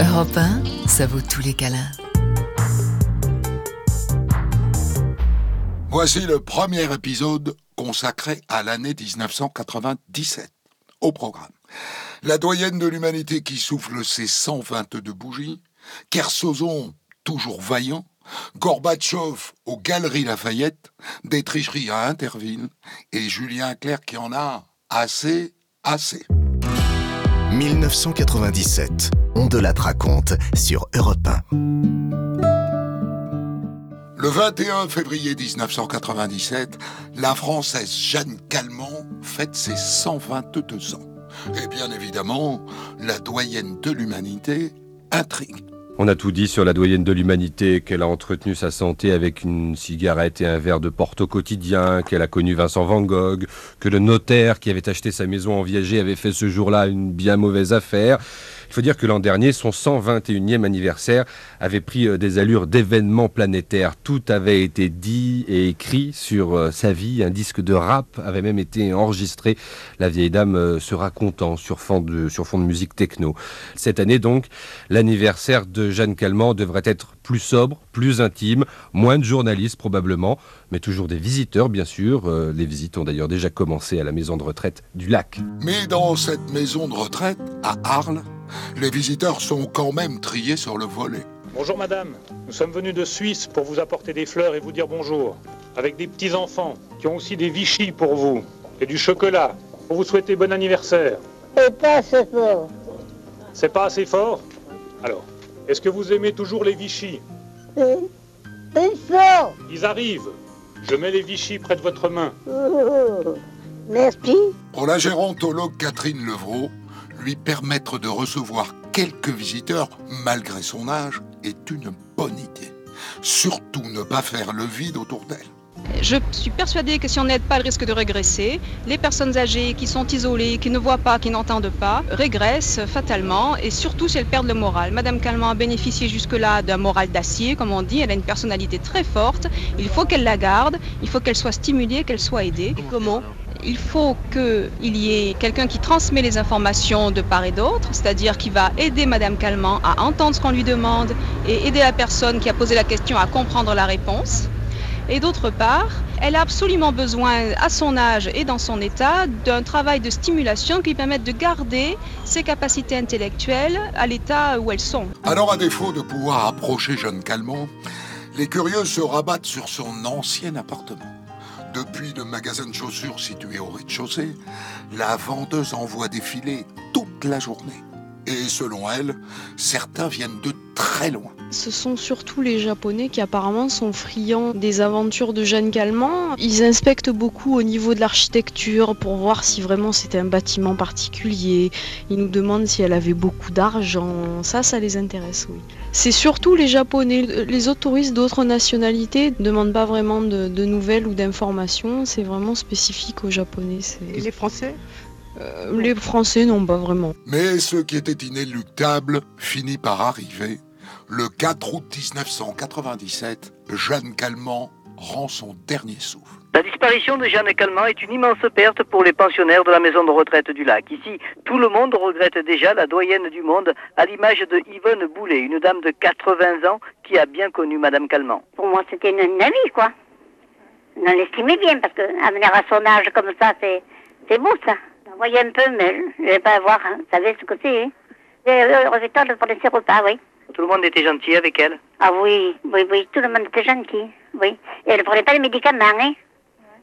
Europe 1, ça vaut tous les câlins. Voici le premier épisode consacré à l'année 1997. Au programme. La doyenne de l'humanité qui souffle ses 122 bougies, Kersozon toujours vaillant, Gorbatchev aux Galeries Lafayette, des tricheries à Interville, et Julien Clerc qui en a assez, assez. 1997, on de la raconte sur Europe 1. Le 21 février 1997, la Française Jeanne Calment fête ses 122 ans. Et bien évidemment, la doyenne de l'humanité intrigue. On a tout dit sur la doyenne de l'humanité, qu'elle a entretenu sa santé avec une cigarette et un verre de porte au quotidien, qu'elle a connu Vincent Van Gogh, que le notaire qui avait acheté sa maison en Viager avait fait ce jour-là une bien mauvaise affaire, il faut dire que l'an dernier, son 121e anniversaire avait pris euh, des allures d'événements planétaires. Tout avait été dit et écrit sur euh, sa vie. Un disque de rap avait même été enregistré. La vieille dame euh, se racontant sur fond de, sur fond de musique techno. Cette année donc, l'anniversaire de Jeanne Calment devrait être plus sobre, plus intime, moins de journalistes probablement, mais toujours des visiteurs bien sûr. les visites ont d'ailleurs déjà commencé à la maison de retraite du lac. Mais dans cette maison de retraite, à Arles, les visiteurs sont quand même triés sur le volet. Bonjour madame, nous sommes venus de Suisse pour vous apporter des fleurs et vous dire bonjour. Avec des petits-enfants qui ont aussi des Vichy pour vous et du chocolat pour vous souhaiter bon anniversaire. C'est pas assez fort. C'est pas assez fort? Alors, est-ce que vous aimez toujours les Vichy? C'est fort. Ils arrivent. Je mets les Vichy près de votre main. Oh, merci. Pour la gérontologue Catherine Levrault, lui permettre de recevoir quelques visiteurs, malgré son âge, est une bonne idée. Surtout ne pas faire le vide autour d'elle. Je suis persuadée que si on n'aide pas, le risque de régresser. Les personnes âgées qui sont isolées, qui ne voient pas, qui n'entendent pas, régressent fatalement et surtout si elles perdent le moral. Madame Calment a bénéficié jusque-là d'un moral d'acier, comme on dit. Elle a une personnalité très forte. Il faut qu'elle la garde. Il faut qu'elle soit stimulée, qu'elle soit aidée. Et comment il faut qu'il y ait quelqu'un qui transmet les informations de part et d'autre, c'est-à-dire qui va aider Madame Calment à entendre ce qu'on lui demande et aider la personne qui a posé la question à comprendre la réponse. Et d'autre part, elle a absolument besoin, à son âge et dans son état, d'un travail de stimulation qui permette de garder ses capacités intellectuelles à l'état où elles sont. Alors, à défaut de pouvoir approcher Jeanne Calment, les curieux se rabattent sur son ancien appartement. Depuis le magasin de chaussures situé au rez-de-chaussée, la vendeuse envoie défiler toute la journée. Et selon elle, certains viennent de très loin. Ce sont surtout les Japonais qui apparemment sont friands des aventures de Jeanne Calment. Ils inspectent beaucoup au niveau de l'architecture pour voir si vraiment c'était un bâtiment particulier. Ils nous demandent si elle avait beaucoup d'argent. Ça, ça les intéresse, oui. C'est surtout les Japonais. Les autres touristes d'autres nationalités ne demandent pas vraiment de, nouvelles ou d'informations. C'est vraiment spécifique aux Japonais. Et les Français? Euh, les Français, non, pas vraiment. Mais ce qui était inéluctable finit par arriver. Le 4 août 1997, Jeanne Calment rend son dernier souffle. La disparition de Jeanne Calment est une immense perte pour les pensionnaires de la maison de retraite du lac. Ici, tout le monde regrette déjà la doyenne du monde, à l'image de Yvonne Boulet, une dame de 80 ans qui a bien connu Madame Calment. Pour moi, c'était une, amie, quoi. On l'estimait bien, parce que venir à son âge comme ça, c'est beau, ça. On voyait un peu, mais je ne vais pas voir, hein. vous savez ce que c'est. Hein. Le pour ses repas, oui. Tout le monde était gentil avec elle Ah oui, oui, oui, tout le monde était gentil, oui. Et elle ne prenait pas les médicaments, hein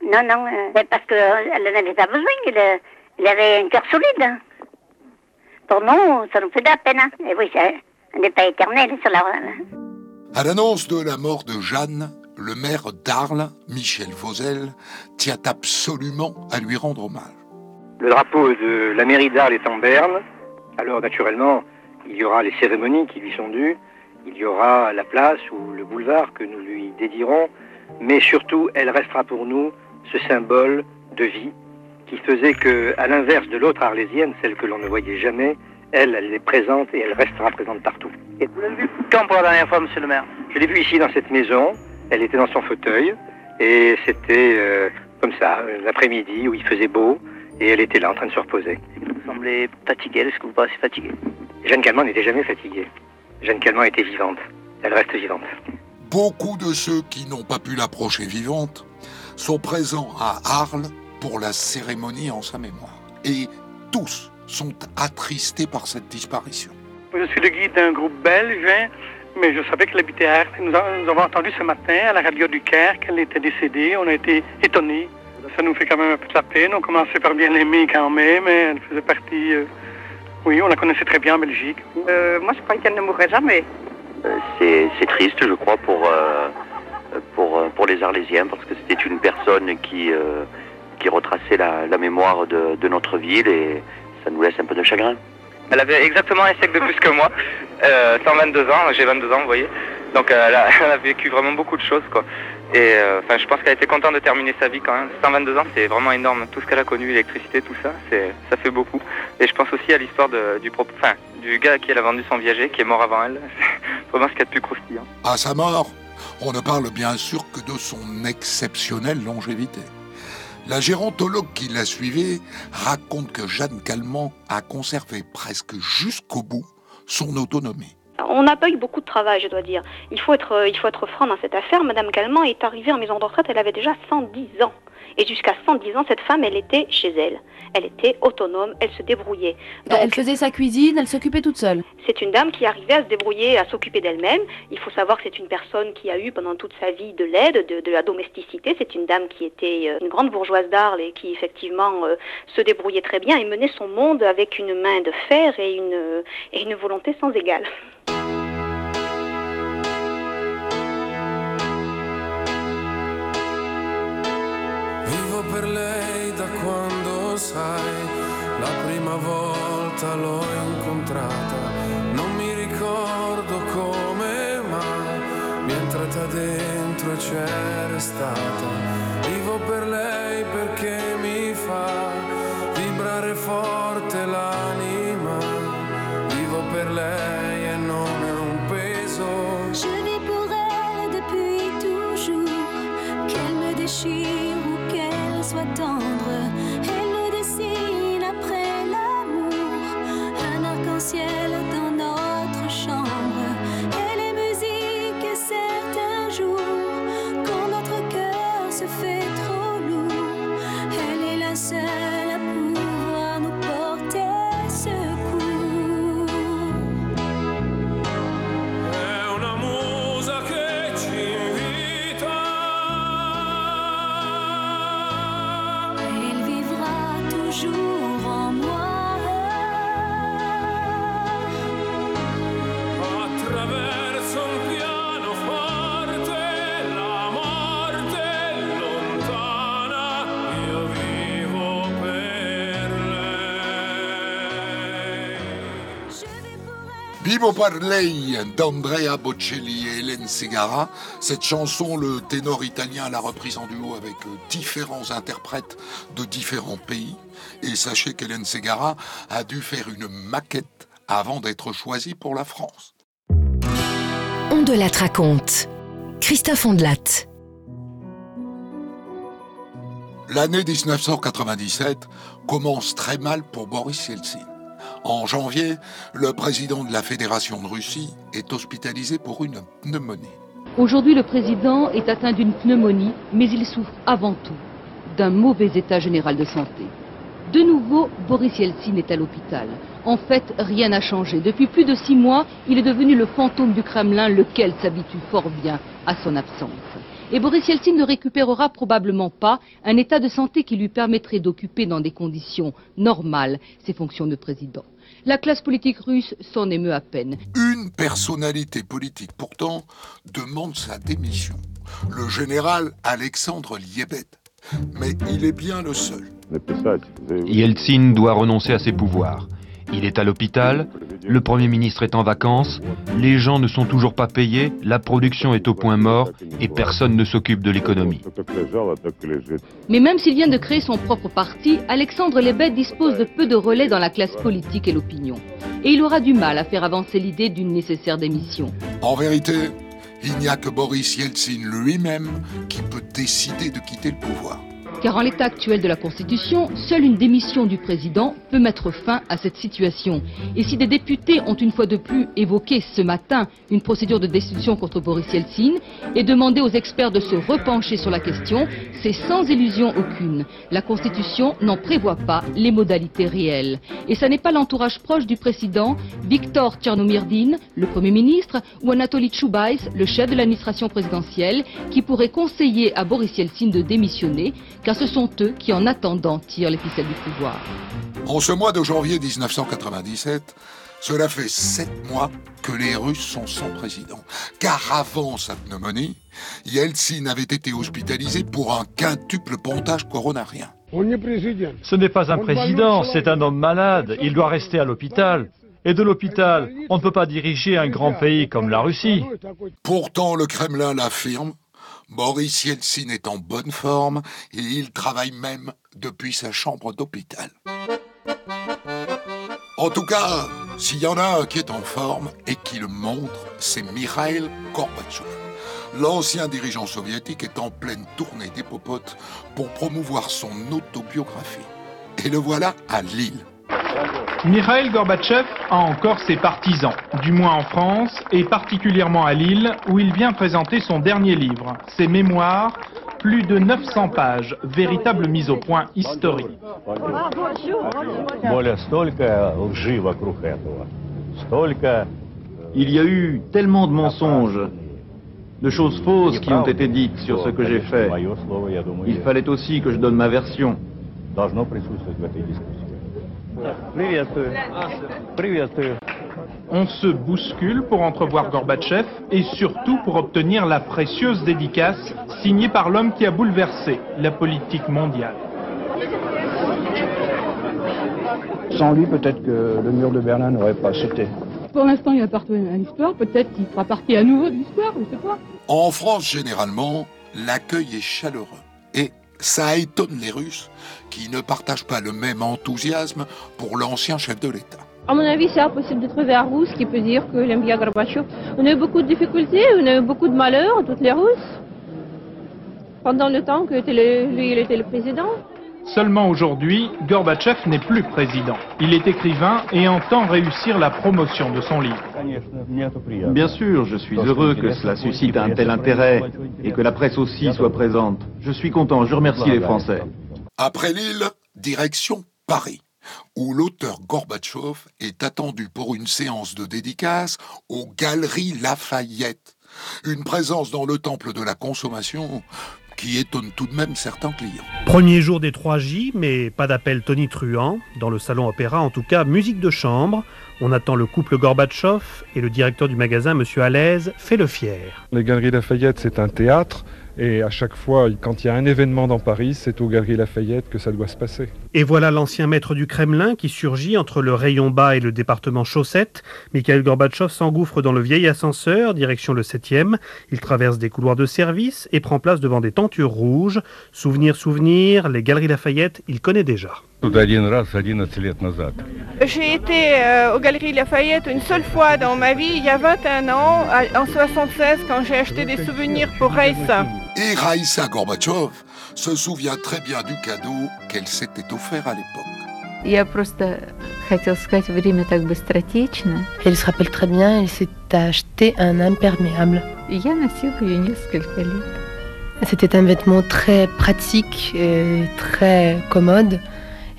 Non, non, euh, parce qu'elle n'en avait pas besoin, elle, avait un cœur solide. Pour nous, ça nous fait de la peine, hein. Et oui, elle n'est pas éternelle sur la... À l'annonce de la mort de Jeanne, le maire d'Arles, Michel Vauzel, tient absolument à lui rendre hommage. Le drapeau de la mairie d'Arles est en berne, alors naturellement, il y aura les cérémonies qui lui sont dues, il y aura la place ou le boulevard que nous lui dédierons, mais surtout, elle restera pour nous ce symbole de vie qui faisait que, à l'inverse de l'autre arlésienne, celle que l'on ne voyait jamais, elle, elle est présente et elle restera présente partout. Et vous l'avez vu quand pour la dernière fois, monsieur le maire? Je l'ai vue ici dans cette maison. Elle était dans son fauteuil. Et c'était euh, comme ça, l'après-midi où il faisait beau et elle était là en train de se reposer. Vous semblez fatigué, est-ce que vous paraissez fatigué Jeanne Calment n'était jamais fatiguée. Jeanne Calment était vivante. Elle reste vivante. Beaucoup de ceux qui n'ont pas pu l'approcher vivante sont présents à Arles pour la cérémonie en sa mémoire. Et tous sont attristés par cette disparition. Je suis le guide d'un groupe belge, hein, mais je savais qu'elle habitait à Arles. Nous avons entendu ce matin à la radio du Caire qu'elle était décédée. On a été étonnés. Ça nous fait quand même un peu de la peine. On commençait par bien l'aimer quand même. mais Elle faisait partie. euh, Oui, on la connaissait très bien en Belgique. Euh, moi, je crois qu'elle ne mourrait jamais. C'est c'est triste, je crois, pour, euh, pour, euh, pour les Arlésiens, parce que c'était une personne qui, euh, qui retraçait la, la mémoire de, de notre ville et ça nous laisse un peu de chagrin. Elle avait exactement un siècle de plus que moi, euh, 122 ans, j'ai 22 ans, vous voyez. Donc euh, elle, a, a vécu vraiment beaucoup de choses, quoi. Et euh, enfin, je pense qu'elle était contente de terminer sa vie quand même. 122 ans, c'est vraiment énorme. Tout ce qu'elle a connu, l'électricité, tout ça, ça fait beaucoup. Et je pense aussi à l'histoire du, du gars à qui elle a vendu son viager, qui est mort avant elle. C'est vraiment ce qu'il y a de plus. À sa mort, on ne parle bien sûr que de son exceptionnelle longévité. La gérontologue qui l'a suivie raconte que Jeanne Calment a conservé presque jusqu'au bout son autonomie. On n'a pas eu beaucoup de travail, je dois dire. Il faut être, euh, il faut être franc dans cette affaire. Madame Calment est arrivée en maison de retraite, elle avait déjà 110 ans. Et jusqu'à 110 ans, cette femme, elle était chez elle. Elle était autonome, elle se débrouillait. elle faisait sa cuisine, elle s'occupait toute seule. C'est une dame qui arrivait à se débrouiller, à s'occuper d'elle-même. Il faut savoir que c'est une personne qui a eu pendant toute sa vie de l'aide, de, de la domesticité. C'est une dame qui était euh, une grande bourgeoise d'Arles et qui effectivement euh, se débrouillait très bien et menait son monde avec une main de fer et une, et une volonté sans égale. prima volta l'ho incontrata, non mi ricordo come mai, mi è entrata dentro e c'è restata. Lei d'Andrea Bocelli et Hélène Segara. Cette chanson, le ténor italien l'a reprise en duo avec euh, différents interprètes de différents pays. Et sachez qu'Hélène Segara a dû faire une maquette avant d'être choisie pour la France. On de la raconte. Christophe Ondelat. L'année 1997 commence très mal pour Boris Yeltsin. En janvier, le président de la Fédération de Russie est hospitalisé pour une pneumonie. Aujourd'hui, le président est atteint d'une pneumonie, mais il souffre avant tout d'un mauvais état général de santé. De nouveau, Boris Yeltsin est à l'hôpital. En fait, rien n'a changé. Depuis plus de six mois, il est devenu le fantôme du Kremlin, lequel s'habitue fort bien à son absence. Et Boris Yeltsin ne récupérera probablement pas un état de santé qui lui permettrait d'occuper dans des conditions normales ses fonctions de président. La classe politique russe s'en émeut à peine. Une personnalité politique pourtant demande sa démission. Le général Alexandre Liebet. Mais il est bien le seul. Yeltsin doit renoncer à ses pouvoirs. Il est à l'hôpital, le Premier ministre est en vacances, les gens ne sont toujours pas payés, la production est au point mort et personne ne s'occupe de l'économie. Mais même s'il vient de créer son propre parti, Alexandre Lebed dispose de peu de relais dans la classe politique et l'opinion. Et il aura du mal à faire avancer l'idée d'une nécessaire démission. En vérité, il n'y a que Boris Yeltsin lui-même qui peut décider de quitter le pouvoir. Car en l'état actuel de la Constitution, seule une démission du président peut mettre fin à cette situation. Et si des députés ont une fois de plus évoqué ce matin une procédure de destitution contre Boris Yeltsin et demandé aux experts de se repencher sur la question, c'est sans illusion aucune. La Constitution n'en prévoit pas les modalités réelles. Et ce n'est pas l'entourage proche du président, Viktor Tchernomyrdin, le Premier ministre, ou Anatoly Choubaïs, le chef de l'administration présidentielle, qui pourraient conseiller à Boris Yeltsin de démissionner, ce sont eux qui, en attendant, tirent les ficelles du pouvoir. En ce mois de janvier 1997, cela fait sept mois que les Russes sont sans président. Car avant sa pneumonie, Yeltsin avait été hospitalisé pour un quintuple pontage coronarien. Ce n'est pas un président, c'est un homme malade. Il doit rester à l'hôpital. Et de l'hôpital, on ne peut pas diriger un grand pays comme la Russie. Pourtant, le Kremlin l'affirme, Boris Yeltsin est en bonne forme et il travaille même depuis sa chambre d'hôpital. En tout cas, s'il y en a un qui est en forme et qui le montre, c'est Mikhail Gorbatchev. L'ancien dirigeant soviétique est en pleine tournée des popotes pour promouvoir son autobiographie. Et le voilà à Lille. Mikhail Gorbatchev a encore ses partisans, du moins en France et particulièrement à Lille, où il vient présenter son dernier livre, ses mémoires, plus de 900 pages, véritable mise au point historique. Il y a eu tellement de mensonges, de choses fausses qui ont été dites sur ce que j'ai fait. Il fallait aussi que je donne ma version. On se bouscule pour entrevoir Gorbatchev et surtout pour obtenir la précieuse dédicace signée par l'homme qui a bouleversé la politique mondiale. Sans lui, peut-être que le mur de Berlin n'aurait pas sauté. Pour l'instant, il appartient à l'histoire. Peut-être qu'il fera partie à nouveau de l'histoire, je ne sais pas. En France, généralement, l'accueil est chaleureux. Et ça étonne les Russes qui ne partagent pas le même enthousiasme pour l'ancien chef de l'État. À mon avis, c'est impossible de trouver un Russe qui peut dire qu'il aime bien Gorbatchev. On a eu beaucoup de difficultés, on a eu beaucoup de malheurs, toutes les Russes, pendant le temps que lui, était le président. Seulement aujourd'hui, Gorbatchev n'est plus président. Il est écrivain et entend réussir la promotion de son livre. Bien sûr, je suis heureux que cela suscite un tel intérêt et que la presse aussi soit présente. Je suis content, je remercie les Français. Après Lille, direction Paris, où l'auteur Gorbatchev est attendu pour une séance de dédicace aux Galeries Lafayette. Une présence dans le temple de la consommation qui étonne tout de même certains clients. Premier jour des 3J, mais pas d'appel Tony Truant. Dans le salon opéra, en tout cas, musique de chambre. On attend le couple Gorbatchev et le directeur du magasin, Monsieur Alaise, fait le fier. Les Galeries Lafayette, c'est un théâtre. Et à chaque fois, quand il y a un événement dans Paris, c'est aux Galeries Lafayette que ça doit se passer. Et voilà l'ancien maître du Kremlin qui surgit entre le rayon bas et le département chaussette. Mikhail Gorbatchev s'engouffre dans le vieil ascenseur, direction le 7e. Il traverse des couloirs de service et prend place devant des tentures rouges. Souvenir, souvenir, les Galeries Lafayette, il connaît déjà. J'ai été euh, aux Galeries Lafayette une seule fois dans ma vie, il y a 21 ans, en 76, quand j'ai acheté des souvenirs pour Raïssa. Et Raïssa Gorbatchev se souvient très bien du cadeau qu'elle s'était offert à l'époque. Я просто хотел сказать, время так быстротечно. Elle se rappelle très bien, elle s'est acheté un imperméable. Я носила ее несколько лет. C'était un vêtement très pratique et très commode.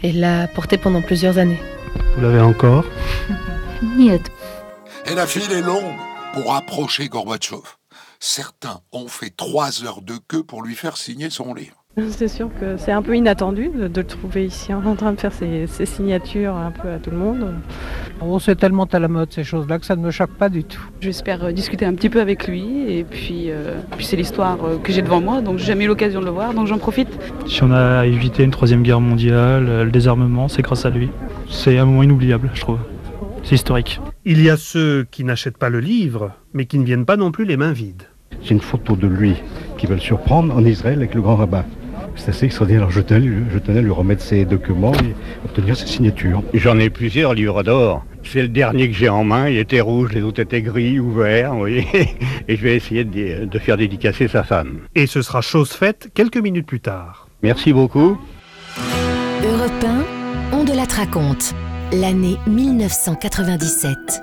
et l'a porté pendant plusieurs années. Vous l'avez encore? Et la file est longue pour approcher Gorbatchev. Certains ont fait trois heures de queue pour lui faire signer son livre. C'est sûr que c'est un peu inattendu de, de le trouver ici en train de faire ses, ses signatures un peu à tout le monde. C'est tellement à la mode ces choses-là que ça ne me choque pas du tout. J'espère euh, discuter un petit peu avec lui et puis, euh, puis c'est l'histoire euh, que j'ai devant moi, donc j'ai jamais eu l'occasion de le voir, donc j'en profite. Si on a évité une troisième guerre mondiale, euh, le désarmement, c'est grâce à lui. C'est un moment inoubliable, je trouve. C'est historique. Il y a ceux qui n'achètent pas le livre, mais qui ne viennent pas non plus les mains vides. C'est une photo de lui qui va le surprendre en Israël avec le grand rabbin. C'est assez extraordinaire. Alors je tenais, je tenais à lui remettre ses documents et obtenir ses signatures. J'en ai plusieurs livres d'or. C'est le dernier que j'ai en main. Il était rouge, les autres étaient gris ou verts, vous voyez. Et je vais essayer de, de faire dédicacer sa femme. Et ce sera chose faite quelques minutes plus tard. Merci beaucoup. Europe 1, on de la raconte, l'année 1997.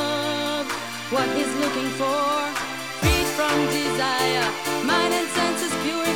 What he's looking for, freed from desire, mind and senses purify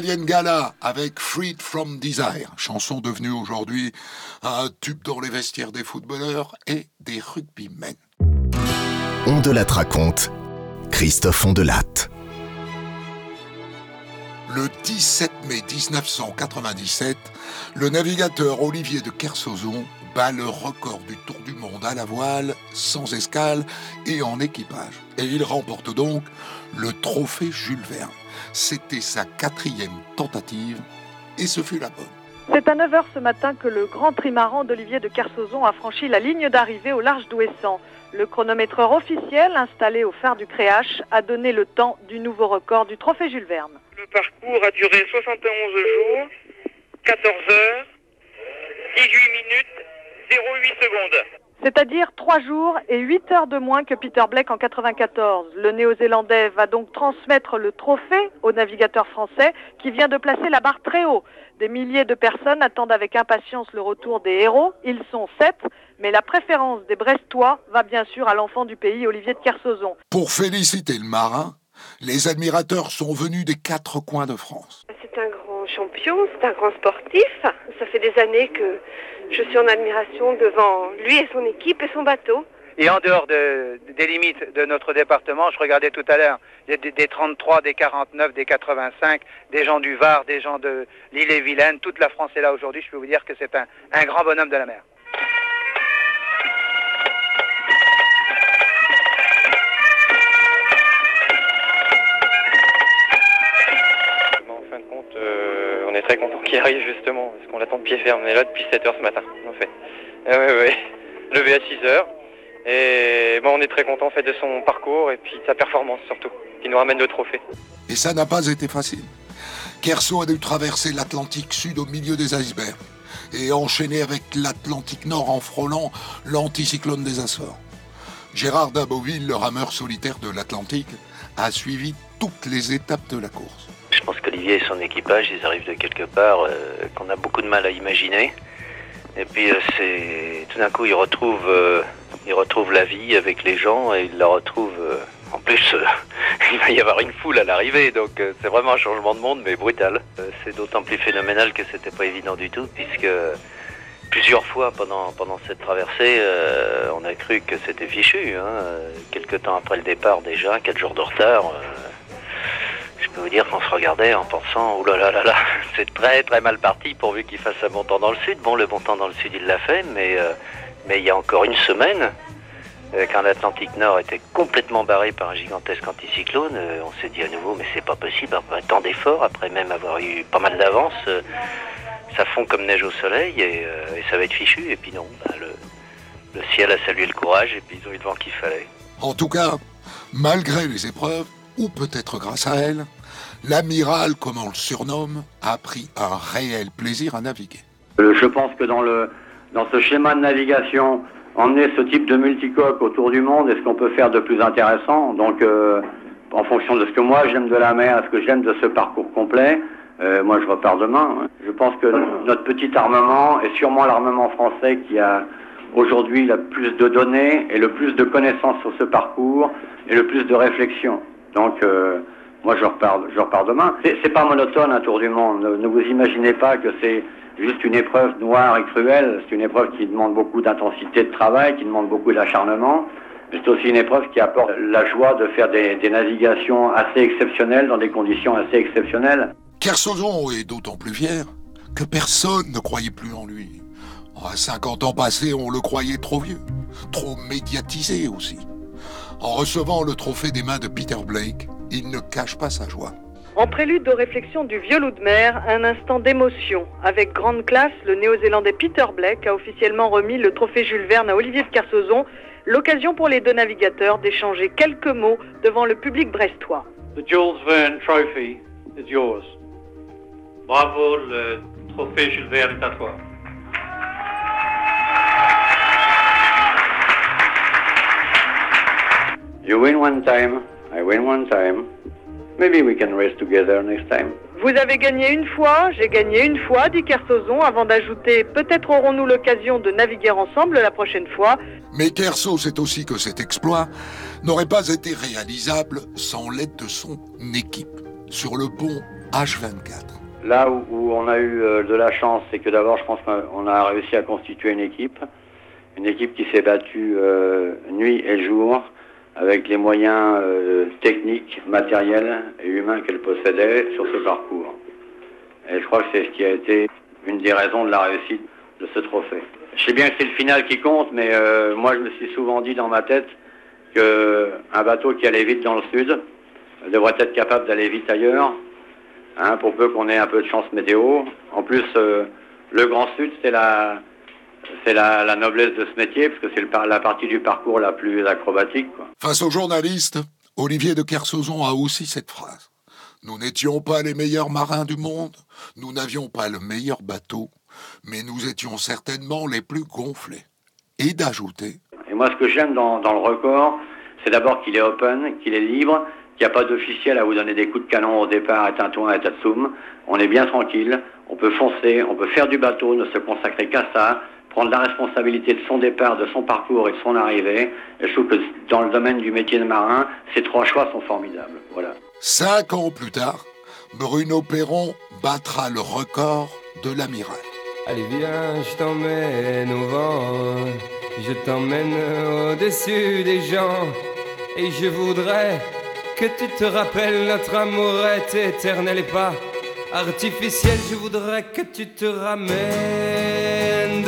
C'était l'italienne Gala avec Freed from Desire, chanson devenue aujourd'hui un tube dans les vestiaires des footballeurs et des rugbymen. On de raconte, Christophe Ondelatte. Le 17 mai 1997, le navigateur Olivier de Kersauzon bat le record du Tour du Monde à la voile, sans escale et en équipage. Et il remporte donc le trophée Jules Verne. C'était sa quatrième tentative et ce fut la bonne. C'est à 9h ce matin que le grand trimaran d'Olivier de Kersauzon a franchi la ligne d'arrivée au large d'Ouessant. Le chronométreur officiel installé au phare du Créache a donné le temps du nouveau record du trophée Jules Verne. Le parcours a duré 71 jours, 14 heures, 18 minutes, 08 secondes. C'est-à-dire 3 jours et 8 heures de moins que Peter Blake en 94. Le néo-zélandais va donc transmettre le trophée au navigateur français qui vient de placer la barre très haut. Des milliers de personnes attendent avec impatience le retour des héros. Ils sont sept, mais la préférence des Brestois va bien sûr à l'enfant du pays, Olivier de Kersauzon. Pour féliciter le marin, les admirateurs sont venus des quatre coins de France. C'est un grand champion, c'est un grand sportif. Ça fait des années que je suis en admiration devant lui et son équipe et son bateau. Et en dehors de- des limites de notre département, je regardais tout à l'heure, des, des 33, des 49, des 85, des gens du Var, des gens de l'île-et-Vilaine, toute la France est là aujourd'hui. Je peux vous dire que c'est un grand bonhomme de la mer. Très content qu'il arrive justement, parce qu'on l'attend de pied ferme. On est là depuis 7h ce matin, en fait. Ouais, ouais. Levé à 6h. Et bon, on est très content en fait de son parcours et puis de sa performance surtout, qui nous ramène le trophée. Et ça n'a pas été facile. Kerso a dû traverser l'Atlantique Sud au milieu des icebergs et enchaîner avec l'Atlantique Nord en frôlant l'anticyclone des Açores. Gérard Daboville, le rameur solitaire de l'Atlantique, a suivi toutes les étapes de la course. Et son équipage, ils arrivent de quelque part euh, qu'on a beaucoup de mal à imaginer. Et puis euh, c'est tout d'un coup ils retrouvent, euh, ils retrouvent la vie avec les gens et ils la retrouvent. en plus, il va y avoir une foule à l'arrivée, donc c'est vraiment un changement de monde, mais brutal. C'est d'autant plus phénoménal que c'était pas évident du tout, puisque plusieurs fois pendant pendant cette traversée, on a cru que c'était fichu. Hein. Euh, Quelque temps après le départ déjà, quatre jours de retard. Je peux vous dire qu'on se regardait en pensant, oh là là là là, c'est très très mal parti pourvu qu'il fasse un bon temps dans le sud. Bon, le bon temps dans le sud, il l'a fait, mais, euh, mais il y a encore une semaine, euh, quand l'Atlantique Nord était complètement barré par un gigantesque anticyclone, euh, on s'est dit à nouveau, mais c'est pas possible, après tant d'efforts, après même avoir eu pas mal d'avance, ça fond comme neige au soleil et, et ça va être fichu. Et puis non, bah, le, le ciel a salué le courage et puis ils ont eu le vent qu'il fallait. En tout cas, malgré les épreuves, ou peut-être grâce à elles, l'amiral, comme on le surnomme, a pris un réel plaisir à naviguer. Euh, Je pense que dans, le, dans ce schéma de navigation emmener ce type de multicoque autour du monde et ce qu'on peut faire de plus intéressant. Donc, euh, en fonction de ce que moi j'aime de la mer, ce que j'aime de ce parcours complet, euh, moi je repars demain. Je pense que notre petit armement est sûrement l'armement français qui a aujourd'hui le plus de données et le plus de connaissances sur ce parcours et le plus de réflexion. Donc, euh, moi je repars, je repars demain. C'est pas monotone un tour du monde. Ne, ne vous imaginez pas que c'est juste une épreuve noire et cruelle. C'est une épreuve qui demande beaucoup d'intensité de travail, qui demande beaucoup d'acharnement. C'est aussi une épreuve qui apporte la joie de faire des, des navigations assez exceptionnelles dans des conditions assez exceptionnelles. Kersozon est d'autant plus fier que personne ne croyait plus en lui. À 50 ans passés, on le croyait trop vieux, trop médiatisé aussi. En recevant le trophée des mains de Peter Blake, il ne cache pas sa joie. En prélude aux réflexions du vieux loup de mer, un instant d'émotion. Avec grande classe, le néo-zélandais Peter Blake a officiellement remis le trophée Jules Verne à Olivier de Kersauzon, l'occasion pour les deux navigateurs d'échanger quelques mots devant le public brestois. The Jules Verne Trophy is yours. Bravo, le trophée Jules Verne est à toi. You win one time, I win one time. Maybe we can race together next time. Vous avez gagné une fois, j'ai gagné une fois, dit Kersozon, avant d'ajouter Peut-être aurons-nous l'occasion de naviguer ensemble la prochaine fois. Mais Kerso sait aussi que cet exploit n'aurait pas été réalisable sans l'aide de son équipe sur le pont H24. Là où, où on a eu euh, de la chance, c'est que d'abord, je pense qu'on a réussi à constituer une équipe. Une équipe qui s'est battue euh, nuit et jour avec les moyens euh, techniques, matériels et humains qu'elle possédait sur ce parcours. Et je crois que c'est ce qui a été une des raisons de la réussite de ce trophée. Je sais bien que c'est le final qui compte, mais euh, moi je me suis souvent dit dans ma tête qu'un bateau qui allait vite dans le sud devrait être capable d'aller vite ailleurs, hein, pour peu qu'on ait un peu de chance météo. En plus, euh, le Grand Sud, c'est la, c'est la, la noblesse de ce métier, parce que c'est la partie du parcours la plus acrobatique. Quoi. Face aux journalistes, Olivier de Kersauzon a aussi cette phrase. Nous n'étions pas les meilleurs marins du monde, nous n'avions pas le meilleur bateau, mais nous étions certainement les plus gonflés. Et d'ajouter, Et moi, ce que j'aime dans, dans le record, c'est d'abord qu'il est open, qu'il est libre, qu'il n'y a pas d'officiel à vous donner des coups de canon au départ à Tintouin et à Tatsum. On est bien tranquille, on peut foncer, on peut faire du bateau, ne se consacrer qu'à ça, prendre la responsabilité de son départ, de son parcours et de son arrivée. Et je trouve que dans le domaine du métier de marin, ces trois choix sont formidables. Voilà. cinq ans plus tard, Bruno Perron battra le record de l'amiral. Allez viens, je t'emmène au vent, je t'emmène au-dessus des gens, et je voudrais que tu te rappelles notre amour est éternel et pas artificiel. Je voudrais que tu te ramènes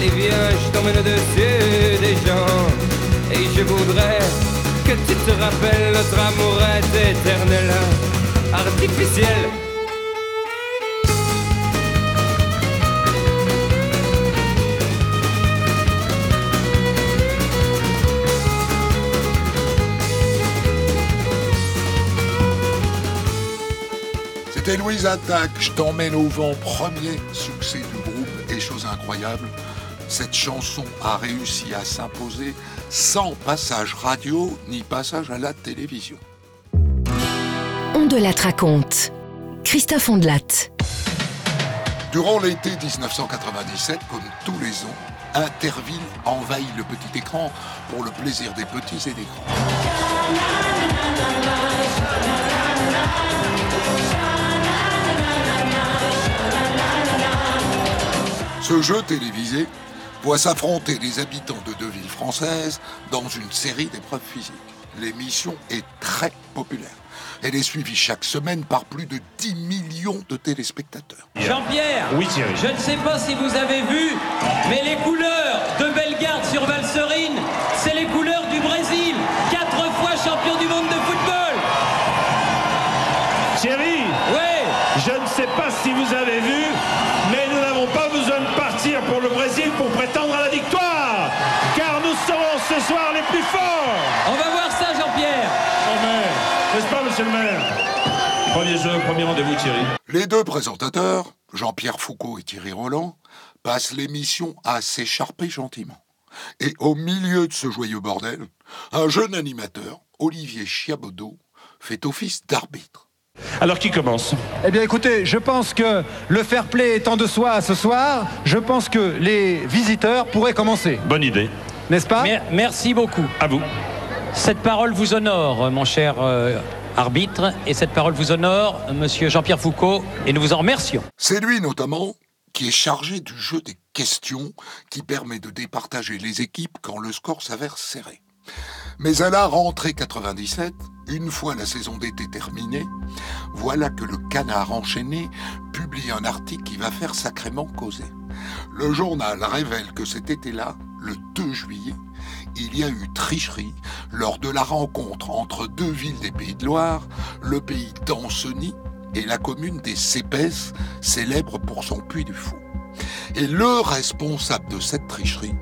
Allez viens, je t'emmène au-dessus des gens. Et je voudrais que tu te rappelles notre amour est éternel, artificiel. C'était Louise Attaque, je t'emmène au vent, premier succès du groupe, et chose incroyable, cette chanson a réussi à s'imposer sans passage radio ni passage à la télévision. Ondelat raconte. Christophe Ondelat. Durant l'été 1997, comme tous les ans, Interville envahit le petit écran pour le plaisir des petits et des grands. Ce jeu télévisé voit s'affronter les habitants de deux villes françaises dans une série d'épreuves physiques. L'émission est très populaire. Elle est suivie chaque semaine par plus de 10 millions de téléspectateurs. Jean-Pierre, oui, je ne sais pas si vous avez vu, mais les couleurs de Bellegarde sur Valserine, c'est les couleurs du Brésil, quatre fois champion du monde de football. Thierry, je ne sais pas si vous avez vu, le Brésil pour prétendre à la victoire, car nous serons ce soir les plus forts. On va voir ça, Jean-Pierre. N'est-ce pas, monsieur le maire? Premier jeu, premier rendez-vous, Thierry. Les deux présentateurs, Jean-Pierre Foucault et Thierry Roland, passent l'émission à s'écharper gentiment. Et au milieu de ce joyeux bordel, un jeune animateur, Olivier Chiabodo, fait office d'arbitre. Alors qui commence? Eh bien écoutez, je pense que le fair play étant de soi ce soir, je pense que les visiteurs pourraient commencer. Bonne idée. N'est-ce pas? Merci beaucoup. À vous. Cette parole vous honore, mon cher euh, arbitre, et cette parole vous honore, monsieur Jean-Pierre Foucault, et nous vous en remercions. C'est lui notamment qui est chargé du jeu des questions qui permet de départager les équipes quand le score s'avère serré. Mais à la rentrée 97, une fois la saison d'été terminée, voilà que le canard enchaîné publie un article qui va faire sacrément causer. Le journal révèle que cet été-là, le 2 juillet, il y a eu tricherie lors de la rencontre entre deux villes des Pays de Loire, le pays d'Ancenis et la commune des Cépès, célèbre pour son puits du Fou. Et le responsable de cette tricherie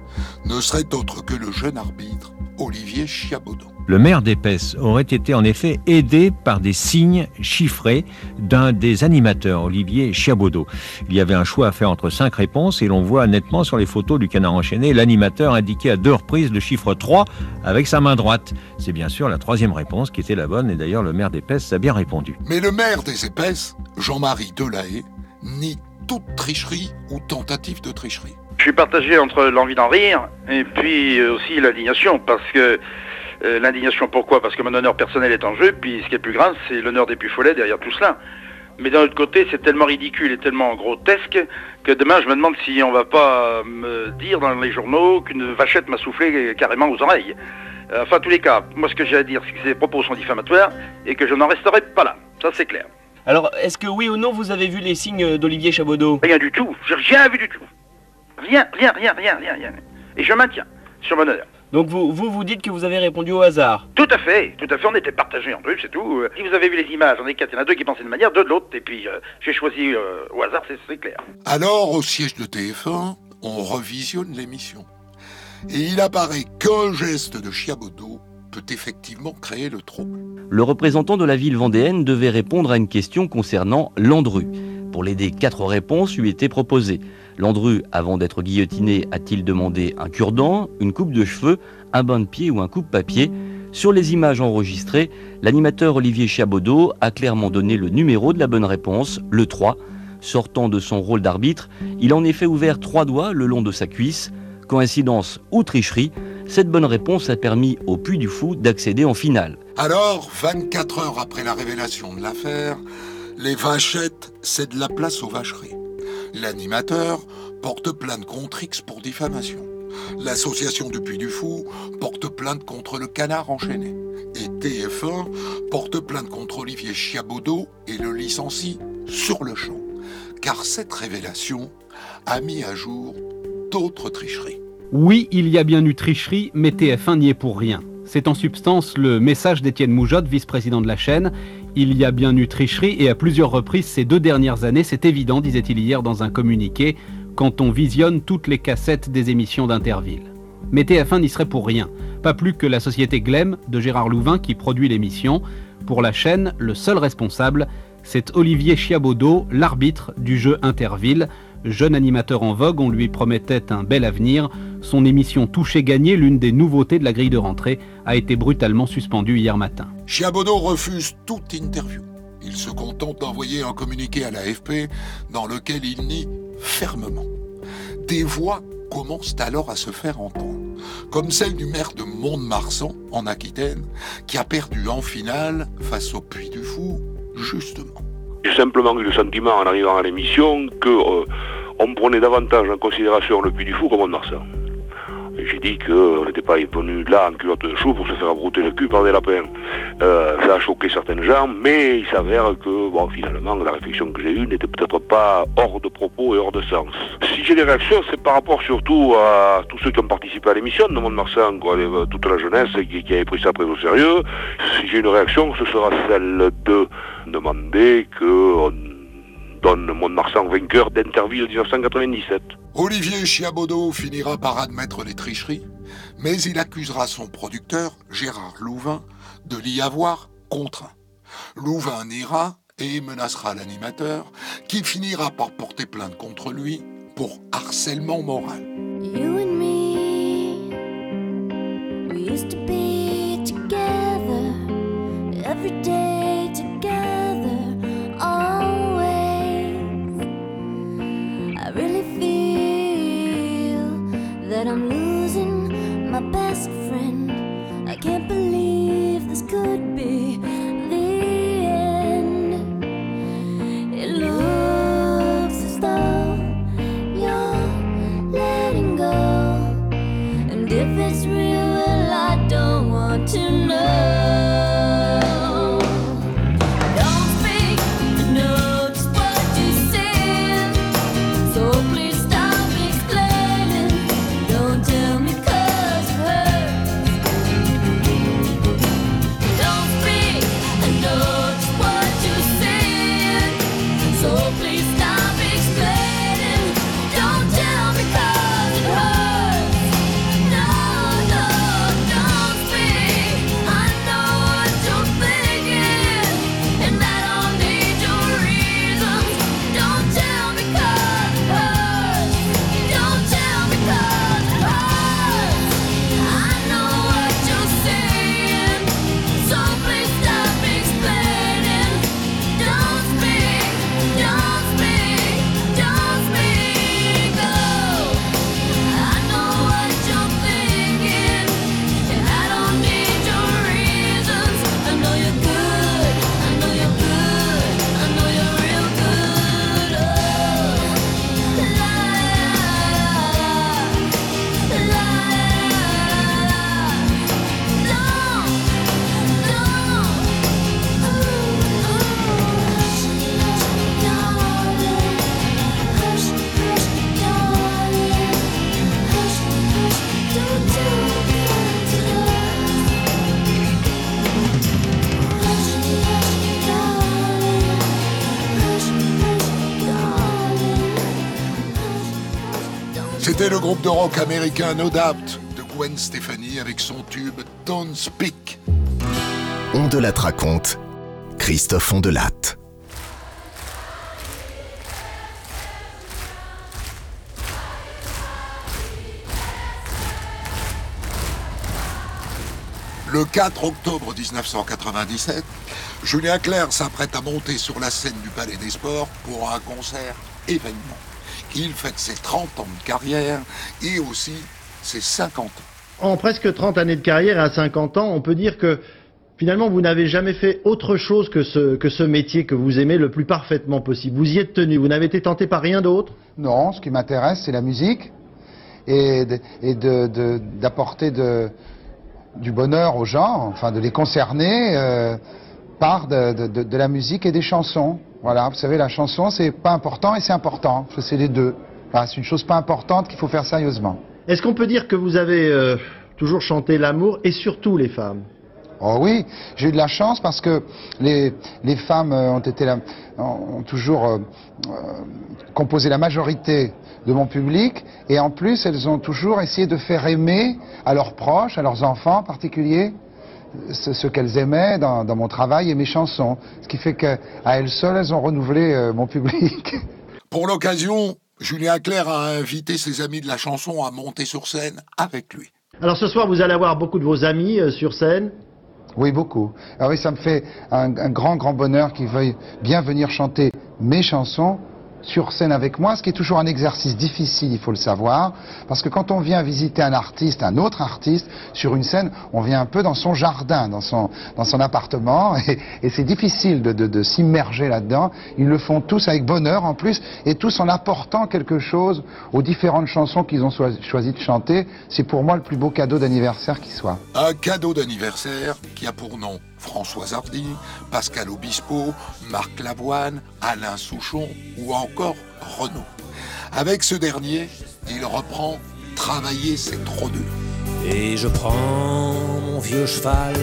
ne serait autre que le jeune arbitre Olivier Chiabodo. Le maire d'Épaisse aurait été en effet aidé par des signes chiffrés d'un des animateurs, Olivier Chiabodo. Il y avait un choix à faire entre cinq réponses et l'on voit nettement sur les photos du canard enchaîné l'animateur indiquer à deux reprises le chiffre 3 avec sa main droite. C'est bien sûr la troisième réponse qui était la bonne et d'ailleurs le maire d'Épaisse a bien répondu. Mais le maire des Épaisses, Jean-Marie Delahaye, nie toute tricherie ou tentative de tricherie. Je suis partagé entre l'envie d'en rire et puis euh, aussi l'indignation, parce que euh, l'indignation pourquoi? Parce que mon honneur personnel est en jeu, puis ce qui est plus grave, c'est l'honneur des plus follets derrière tout cela. Mais d'un autre côté, c'est tellement ridicule et tellement grotesque que demain, je me demande si on va pas me dire dans les journaux qu'une vachette m'a soufflé carrément aux oreilles. Euh, Enfin, en tous les cas, moi, ce que j'ai à dire, c'est que ces propos sont diffamatoires et que je n'en resterai pas là. Ça, c'est clair. Alors, est-ce que oui ou non vous avez vu les signes d'Olivier Chabaudot Rien du tout. J'ai rien vu du tout. Rien, rien, rien, rien, rien, rien. Et je maintiens, sur mon honneur. Donc vous, vous vous dites que vous avez répondu au hasard Tout à fait, tout à fait, on était partagés en deux, c'est tout. Euh, Si vous avez vu les images, on est quatre, il y en a deux qui pensaient d'une manière, deux de l'autre, et puis euh, j'ai choisi euh, au hasard, c'est- clair. Alors, au siège de TF1, on revisionne l'émission. Et il apparaît qu'un geste de Chiabodo peut effectivement créer le trouble. Le représentant de la ville vendéenne devait répondre à une question concernant Landru. Pour l'aider, quatre réponses lui étaient proposées. Landru, avant d'être guillotiné, a-t-il demandé un cure-dent, une coupe de cheveux, un bain de pied ou un coupe-papier? Sur les images enregistrées, l'animateur Olivier Chiabodo a clairement donné le numéro de la bonne réponse, le 3. Sortant de son rôle d'arbitre, il a en effet ouvert trois doigts le long de sa cuisse. Coïncidence ou tricherie, cette bonne réponse a permis au Puy du Fou d'accéder en finale. Alors, 24 heures après la révélation de l'affaire, les vachettes cèdent la place aux vacheries. L'animateur porte plainte contre X pour diffamation. L'association du Puy du Fou porte plainte contre le canard enchaîné. Et TF1 porte plainte contre Olivier Chiabodo et le licencie sur le champ. Car cette révélation a mis à jour d'autres tricheries. Oui, il y a bien eu tricherie, mais TF1 n'y est pour rien. C'est en substance le message d'Étienne Moujotte, vice-président de la chaîne. Il y a bien eu tricherie et à plusieurs reprises ces deux dernières années, c'est évident, disait-il hier dans un communiqué, quand on visionne toutes les cassettes des émissions d'Interville. Mais TF1 n'y serait pour rien, pas plus que la société Glem de Gérard Louvain qui produit l'émission. Pour la chaîne, le seul responsable, c'est Olivier Chiabodo, l'arbitre du jeu Interville. Jeune animateur en vogue, on lui promettait un bel avenir. Son émission Touché Gagné, l'une des nouveautés de la grille de rentrée, a été brutalement suspendue hier matin. Chiabodo refuse toute interview. Il se contente d'envoyer un communiqué à l'AFP dans lequel il nie fermement. Des voix commencent alors à se faire entendre, comme celle du maire de Mont-de-Marsan, en Aquitaine, qui a perdu en finale face au Puy du Fou, justement. J'ai simplement eu le sentiment en arrivant à l'émission que euh, on prenait davantage en considération le Puy du Fou comme on Marsan. Et J'ai dit qu'on n'était pas venu là en culotte de chou pour se faire brouter le cul par des lapins. Euh, ça a choqué certaines gens, mais il s'avère que, finalement, la réflexion que j'ai eue n'était peut-être pas hors de propos et hors de sens. Si j'ai des réactions, c'est par rapport surtout à tous ceux qui ont participé à l'émission de Mont-de-Marsan, euh, toute la jeunesse qui, qui avait pris ça très au sérieux. Si j'ai une réaction, ce sera celle de demander qu'on donne Mont-Marsan vainqueur d'Interville 1997. Olivier Chiabodo finira par admettre les tricheries, mais il accusera son producteur, Gérard Louvain, de l'y avoir contraint. Louvain niera et menacera l'animateur, qui finira par porter plainte contre lui pour harcèlement moral. De rock américain No Doubt de Gwen Stefani avec son tube Don't Speak. On de la raconte. Christophe Ondelatte. Le 4 octobre 1997, Julien Clerc s'apprête à monter sur la scène du Palais des Sports pour un concert événement. Il fête ses 30 ans de carrière et aussi ses 50 ans. En presque 30 années de carrière, à 50 ans, on peut dire que finalement vous n'avez jamais fait autre chose que ce, que ce métier que vous aimez le plus parfaitement possible. Vous y êtes tenu, vous n'avez été tenté par rien d'autre? Non, ce qui m'intéresse, c'est la musique et de- de- d'apporter du bonheur aux gens, enfin de les concerner euh, par de, de- de- de la musique et des chansons. Voilà, vous savez, la chanson, c'est pas important et c'est important. C'est les deux. C'est une chose pas importante qu'il faut faire sérieusement. Est-ce qu'on peut dire que vous avez euh, toujours chanté l'amour et surtout les femmes? Oh oui, j'ai eu de la chance parce que les, les femmes euh, ont été la- ont ont toujours euh, composé la majorité de mon public et en plus elles ont toujours essayé de faire aimer à leurs proches, à leurs enfants en particulier, ce, ce qu'elles aimaient dans, dans mon travail et mes chansons. Ce qui fait qu'à elles seules, elles ont renouvelé euh, mon public. Pour l'occasion, Julien Clerc a invité ses amis de la chanson à monter sur scène avec lui. Alors ce soir, vous allez avoir beaucoup de vos amis euh, sur scène. Oui, beaucoup. Alors oui, ça me fait un, un grand, grand bonheur qu'ils veuillent bien venir chanter mes chansons sur scène avec moi, ce qui est toujours un exercice difficile, il faut le savoir, parce que quand on vient visiter un artiste, un autre artiste, sur une scène, on vient un peu dans son jardin, dans son, appartement, et, c'est difficile de, s'immerger là-dedans. Ils le font tous avec bonheur en plus, et tous en apportant quelque chose aux différentes chansons qu'ils ont choi- choisi de chanter. C'est pour moi le plus beau cadeau d'anniversaire qui soit. Un cadeau d'anniversaire qui a pour nom Françoise Hardy, Pascal Obispo, Marc Lavoine, Alain Souchon ou encore Renaud. Avec ce dernier, il reprend Travailler c'est trop dur. Et je prends mon vieux cheval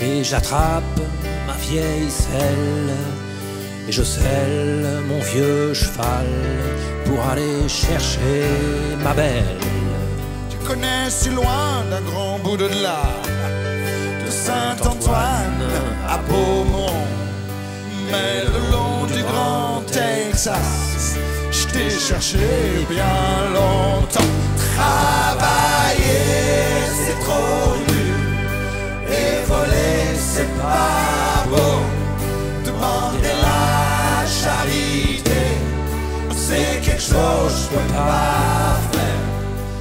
et j'attrape ma vieille selle Et je selle mon vieux cheval pour aller chercher ma belle. Tu connais si loin d'un grand bout de là, Saint-Antoine à Beaumont, mais le long du grand Texas, je t'ai cherché bien longtemps. Travailler, c'est trop dur, et voler, c'est pas beau. Demander la charité, c'est quelque chose que je peux pas faire.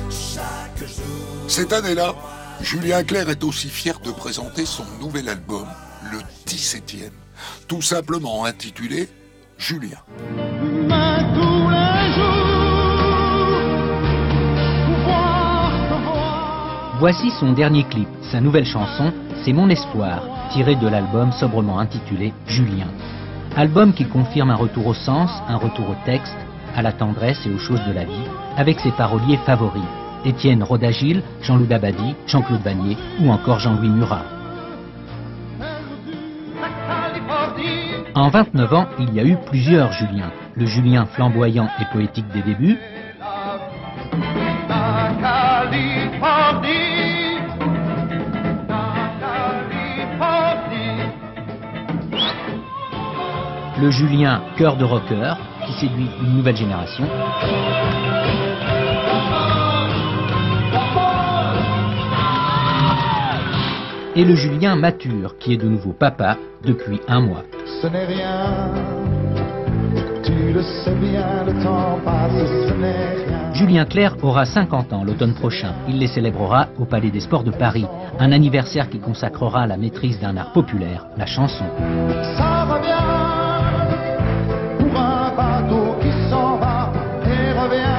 Chaque jour. Cette année-là, Julien Clerc est aussi fier de présenter son nouvel album, le 17e, tout simplement intitulé Julien. Voici son dernier clip, sa nouvelle chanson, C'est mon espoir, tiré de l'album sobrement intitulé Julien. Album qui confirme un retour au sens, un retour au texte, à la tendresse et aux choses de la vie, avec ses paroliers favoris, Étienne Rodagil, Jean-Loup Dabadi, Jean-Claude Vanier ou encore Jean-Louis Murat. En 29 ans, il y a eu plusieurs Juliens. Le Julien flamboyant et poétique des débuts, le Julien cœur de rocker qui séduit une nouvelle génération. Et le Julien mature qui est de nouveau papa depuis un mois. Ce n'est rien, tu le sais bien, le temps passe, ce n'est rien. Julien Clerc aura 50 ans l'automne prochain. Il les célébrera au Palais des Sports de Paris. Un anniversaire qui consacrera la maîtrise d'un art populaire, la chanson. Ça revient pour un bateau qui s'en va et revient.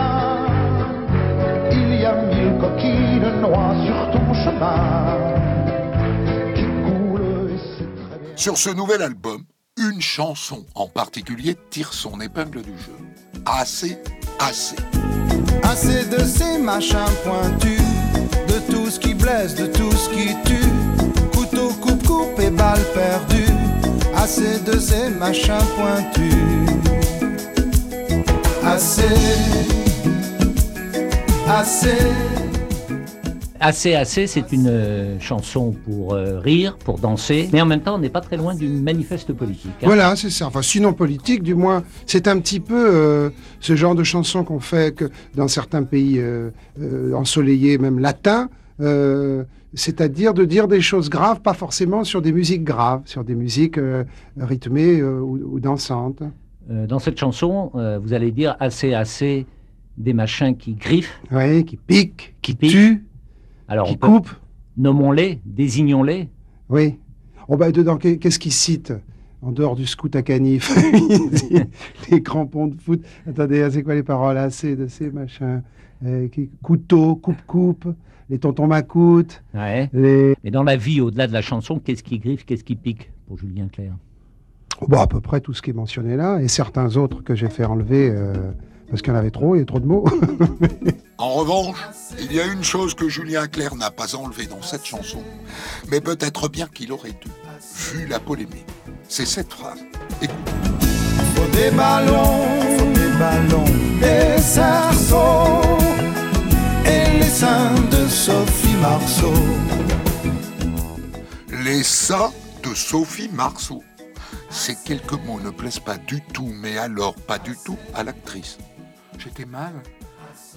Il y a mille coquilles noix sur ton chemin Sur ce nouvel album, une chanson en particulier tire son épingle du jeu. Assez, assez. Assez de ces machins pointus, de tout ce qui blesse, de tout ce qui tue. Couteau, coupe, coupe et balle perdue. Assez de ces machins pointus. Assez, assez. Assez, assez, c'est une euh, chanson pour euh, rire, pour danser, mais en même temps, on n'est pas très loin d'une manifeste politique. hein. Voilà, c'est ça. Enfin, sinon politique, du moins, c'est un petit peu euh, ce genre de chanson qu'on fait que dans certains pays ensoleillés, même latins. c'est-à-dire de dire des choses graves, pas forcément sur des musiques graves, sur des musiques rythmées ou, ou dansantes. Dans cette chanson, vous allez dire assez, assez des machins qui griffent. Oui, qui piquent, qui tuent. Alors, qui coupent. Nommons-les, désignons-les. Oui. Oh bah dedans, qu'est- qu'est-ce qu'il cite en dehors du scout à canif? Les crampons de foot. Attendez, c'est quoi les paroles? Assez de ces machins euh, qui- Couteau, coupe-coupe, les tontons macoutes. Ouais. Les... Mais dans la vie, au-delà de la chanson, qu'est-ce qui griffe, qu'est-ce qui pique pour Julien Clerc? Oh, bah, à peu près tout ce qui est mentionné là, et certains autres que j'ai fait enlever euh, parce qu'il y en avait trop, il y a trop de mots. En revanche, il y a une chose que Julien Clerc n'a pas enlevée dans cette chanson, mais peut-être bien qu'il aurait dû, vu la polémique. C'est cette phrase. Écoute. Faut des ballons, faut des ballons, des cerceaux et les seins de Sophie Marceau. Les ça de Sophie Marceau. Ces quelques mots ne plaisent pas du tout, mais alors pas du tout à l'actrice. J'étais mal,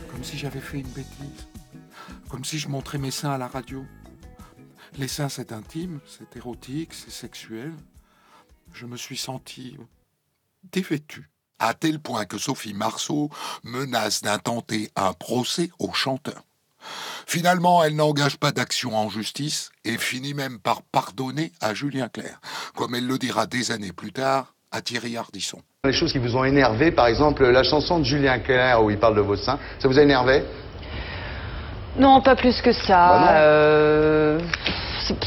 comme si j'avais fait une bêtise, comme si je montrais mes seins à la radio. Les seins, c'est intime, c'est érotique, c'est sexuel. Je me suis senti dévêtu, à tel point que Sophie Marceau menace d'intenter un procès au chanteur. Finalement, elle n'engage pas d'action en justice et finit même par pardonner à Julien Clerc, comme elle le dira des années plus tard à Thierry Ardisson. Les choses qui vous ont énervé, par exemple la chanson de Julien Clerc où il parle de vos seins, ça vous a énervé? Non, pas plus que ça. Bah. Euh,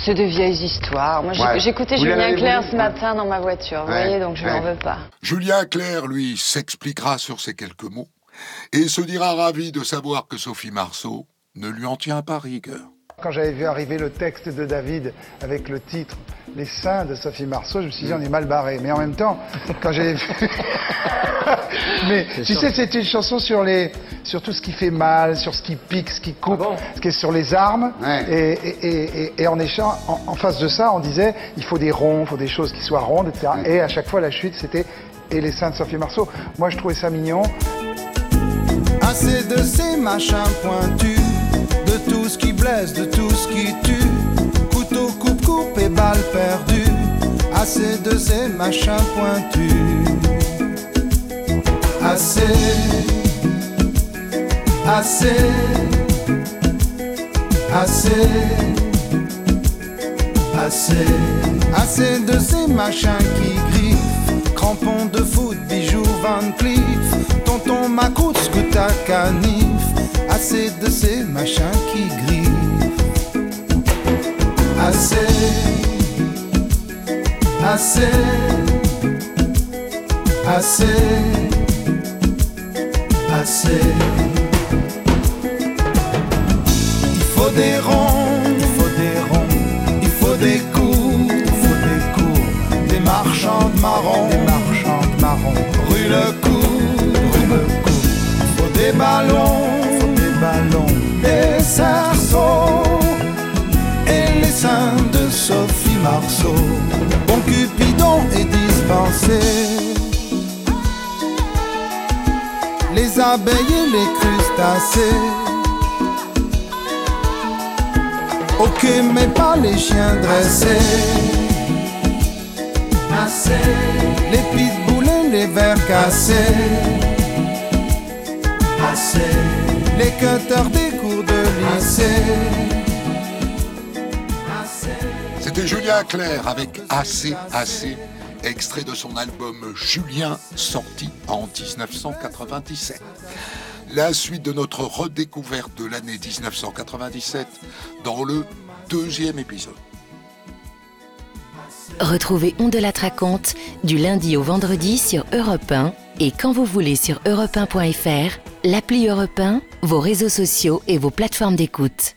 c'est- de vieilles histoires. Moi, j'ai- Ouais. j'écoutais Julien voulu ce matin dans ma voiture, vous voyez, donc je ouais. n'en veux pas. Julien Clerc, lui, s'expliquera sur ces quelques mots et se dira ravi de savoir que Sophie Marceau ne lui en tient pas rigueur. Quand j'avais vu arriver le texte de David avec le titre Les seins de Sophie Marceau, je me suis dit on est mal barré. Mais en même temps, quand j'avais vu. Mais C'est tu sûr. sais, c'était une chanson sur, les, sur tout ce qui fait mal, sur ce qui pique, ce qui coupe, ce qui est sur les armes. Et, et- et- et- et en, échange, en, en face de ça, on disait il faut des ronds, il faut des choses qui soient rondes, etc. Et à chaque fois, la chute, c'était Et les seins de Sophie Marceau. Moi, je trouvais ça mignon. Assez de ces machins pointus, tout ce qui blesse, de tout ce qui tue. Couteau, coupe, coupe et balle perdue. Assez de ces machins pointus. Assez, assez, assez, assez. Assez de ces machins qui griffent. Crampons de foot, bijoux Van Cleef. Tonton Macoute, Scouta Canif. Assez de ces machins qui griffent. Assez, assez, assez, assez. Il faut des ronds, il faut des ronds, il faut des coups, il faut des coups, des marchands de marrons, des marchands de marrons, rue le cou, rue le cou. Il faut des ballons, et les seins de Sophie Marceau. Bon Cupidon est dispensé. Les abeilles et les crustacés. Ok, mais pas les chiens dressés. Assez. Les pitbulls et les vers cassés. Assez. Les cutters des. C'était Julien Clerc avec Assez, Assez, extrait de son album Julien, sorti en 1997. La suite de notre redécouverte de l'année 1997 dans le deuxième épisode. Retrouvez On de la raconte du lundi au vendredi sur Europe 1 et quand vous voulez sur europe1.fr, l'appli Europe 1, vos réseaux sociaux et vos plateformes d'écoute.